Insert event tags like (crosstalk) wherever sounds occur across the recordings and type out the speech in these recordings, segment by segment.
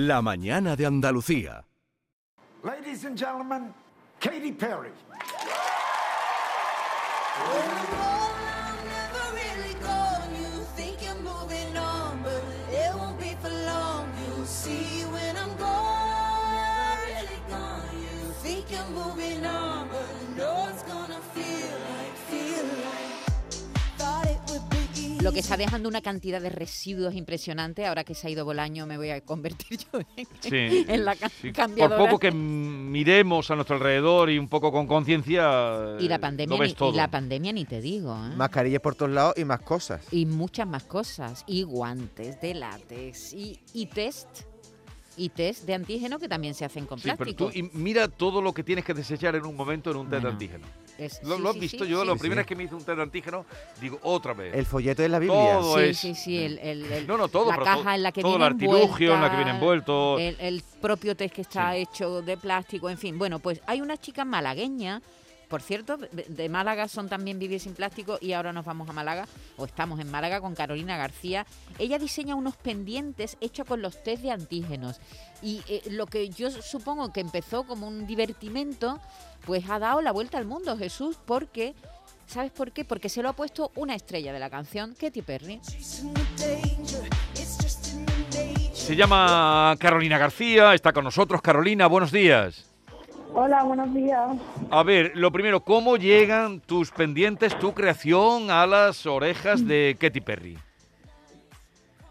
La mañana de Andalucía. Ladies and gentlemen, Katy Perry. Lo que está dejando una cantidad de residuos impresionante. Ahora que se ha ido Bolaño, me voy a convertir yo en, Sí, en la ca- sí. Por cambiadora. poco que miremos a nuestro alrededor y un poco con conciencia, Y la eh, pandemia, lo ves ni, todo. y la pandemia ni te digo. ¿eh? Mascarillas por todos lados y más cosas. Y muchas más cosas. Y guantes de látex. Y, y test. Y test de antígeno que también se hacen con Sí, pero plástico. tú y mira todo lo que tienes que desechar en un momento en un test de antígeno. Es- ¿Lo, sí, lo has sí, visto sí, yo? sí. La Sí, primera vez que me hice un test de antígeno, digo otra vez. El folleto de la Biblia. Todo Sí, es- sí, sí, el, el- el- No, no, todo, la pero caja todo- en la que todo el viene artilugio en la que viene envuelto. El, el propio test que está Sí. hecho de plástico, en fin. Bueno, pues hay una chica malagueña, por cierto, de, Málaga son también Vivir sin Plástico y ahora nos vamos a Málaga, o estamos en Málaga con Carolina García. Ella diseña unos pendientes hechos con los test de antígenos. Y eh, lo que yo supongo que empezó como un divertimento, pues ha dado la vuelta al mundo, Jesús, porque... ¿Sabes por qué? Porque se lo ha puesto una estrella de la canción, Katy Perry. Se llama Carolina García, está con nosotros. Carolina, buenos días. Hola, buenos días. A ver, lo primero, ¿cómo llegan tus pendientes, tu creación a las orejas de Katy Perry?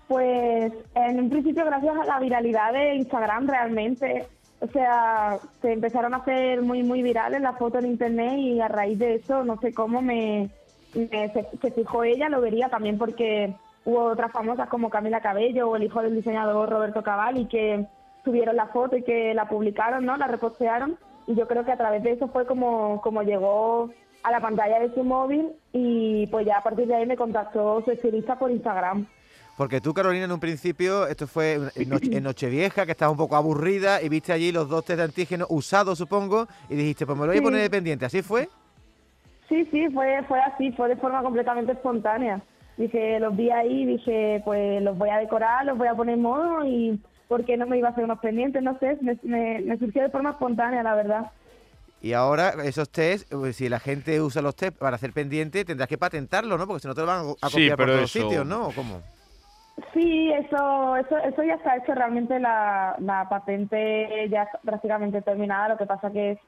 Pues en un principio gracias a la viralidad de Instagram realmente, o sea, se empezaron a hacer muy muy virales las fotos en internet y a raíz de eso no sé cómo me, me- se, se fijó ella, lo vería también porque hubo otras famosas como Camila Cabello o el hijo del diseñador Roberto Cavalli que subieron la foto y que la publicaron, ¿no? La repostearon y yo creo que a través de eso fue como, como llegó a la pantalla de su móvil y pues ya a partir de ahí me contactó su estilista por Instagram. Porque tú, Carolina, en un principio, esto fue en, Noche- en Nochevieja, que estabas un poco aburrida y viste allí los dos test de antígeno usados, supongo, y dijiste, pues me lo voy a poner de pendiente. ¿Así fue? Sí, sí, fue, fue así, fue de forma completamente espontánea. Dije, los vi ahí, dije, pues los voy a decorar, los voy a poner en modo y ¿por qué no me iba a hacer unos pendientes? No sé, me, me, me surgió de forma espontánea, la verdad. Y ahora esos test, pues, si la gente usa los test para hacer pendiente, tendrás que patentarlo, ¿no? Porque si no te lo van a Sí, copiar por pero todos los eso- sitios, ¿no? ¿O cómo? Sí, eso, eso, eso ya está hecho realmente la, la patente ya está prácticamente terminada. Lo que pasa que es,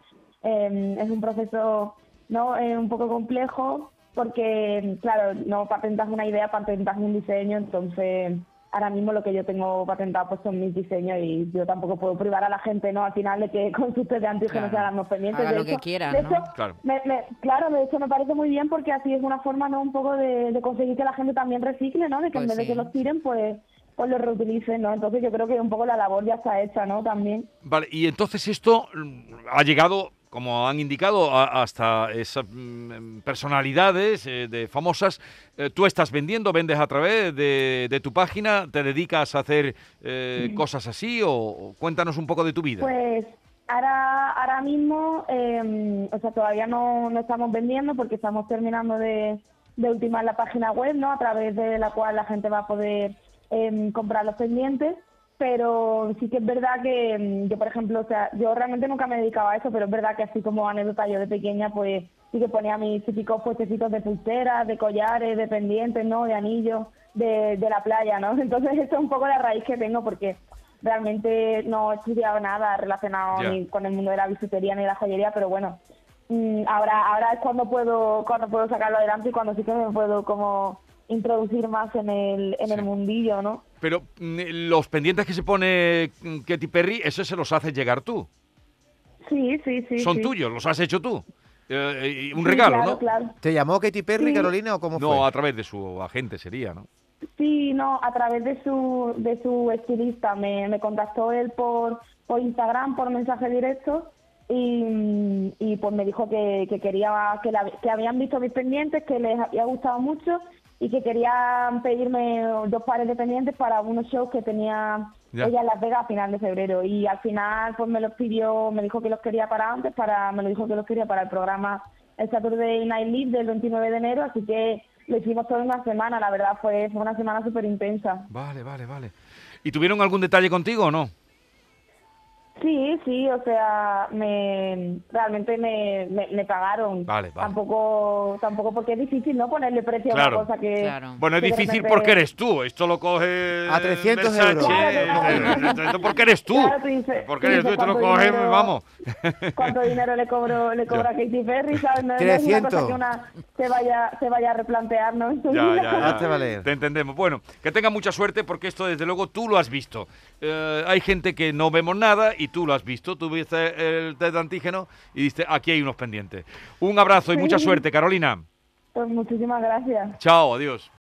eh, es un proceso no Eh, un poco complejo porque claro no patentas una idea, patentas un diseño, entonces ahora mismo lo que yo tengo patentado pues son mis diseños y yo tampoco puedo privar a la gente no al final de que (laughs) con sus test de antígenos Claro. se hagan los pendientes. Haga De lo que hecho- quiera, de ¿no? hecho, Claro. me- me- claro, de hecho me parece muy bien porque así es una forma, ¿no? Un poco de, de conseguir que la gente también recicle, ¿no? De que en Pues vez de que los tiren, pues, pues los reutilicen, ¿no? Entonces yo creo que un poco la labor ya está hecha, ¿no? También. Vale, y entonces esto mm, ha llegado, como han indicado, a- hasta esas mm, personalidades eh, de famosas. Eh, tú estás vendiendo, vendes a través de, de tu página, te dedicas a hacer eh, cosas así o, o cuéntanos un poco de tu vida. Pues ahora, ahora mismo, eh, o sea, todavía no, no estamos vendiendo porque estamos terminando de, de ultimar la página web, ¿no? A través de la cual la gente va a poder em, comprar los pendientes. Pero sí que es verdad que em, yo, por ejemplo, o sea, yo realmente nunca me he dedicado a eso, pero es verdad que así como anécdota yo de pequeña, pues sí que ponía mis típicos puestecitos de pulseras, de collares, de pendientes, ¿no? De anillos, de, de la playa, ¿no? (laughs) Entonces, esto es un poco la raíz que tengo porque realmente no he estudiado nada relacionado ni con el mundo de la bisutería ni de la joyería, pero bueno, mm, ahora ahora es cuando puedo cuando puedo sacarlo adelante y cuando sí que me puedo como introducir más en el en Sí. el mundillo, ¿no? Pero mm, los pendientes que se pone mm, Katy Perry, eso se los haces llegar tú. Sí, sí, sí. Son sí. tuyos, los has hecho tú. Eh, y un Sí, regalo, claro, ¿no? Claro. ¿Te llamó Katy Perry, Sí. Carolina, o cómo No, fue? a través de su agente sería, ¿no? Sí, no, a través de su de su estilista me, me contactó él por por Instagram, por mensaje directo y, y pues me dijo que, que quería que, la- que habían visto mis pendientes, que les había gustado mucho y que querían pedirme dos pares de pendientes para unos shows que tenía Ya. ella en Las Vegas a final de febrero y al final pues me los pidió, me dijo que los quería para antes, para me lo dijo que los quería para el programa el Saturday Night Live del 29 de enero, así que lo hicimos toda una semana, la verdad fue, fue una semana súper intensa. Vale, vale, vale. ¿Y tuvieron algún detalle contigo o no? Sí, sí, o sea, me realmente me, me, me pagaron. Vale, vale. Tampoco, tampoco porque es difícil, ¿no? Ponerle precio a Claro. una cosa que. Claro. Bueno, es que difícil repente- porque eres tú. Esto lo coge. A 300 Versace, euros. Claro, Esto porque eres tú. Claro, tú dices- Porque tú eres tú. Esto lo coge, dinero- vamos. ¿Cuánto dinero le cobro le cobra Katy Perry? ¿sabes? No, no es una 300. cosa que una se vaya, se vaya a replantear, ¿no? Ya, ya, ya. Valer. Te entendemos. Bueno, que tenga mucha suerte porque esto desde luego tú lo has visto. Eh, hay gente que no vemos nada y tú lo has visto. Tú viste el test de antígeno y dijiste, aquí hay unos pendientes. Un abrazo y mucha suerte, Carolina. Pues muchísimas gracias. Chao, adiós.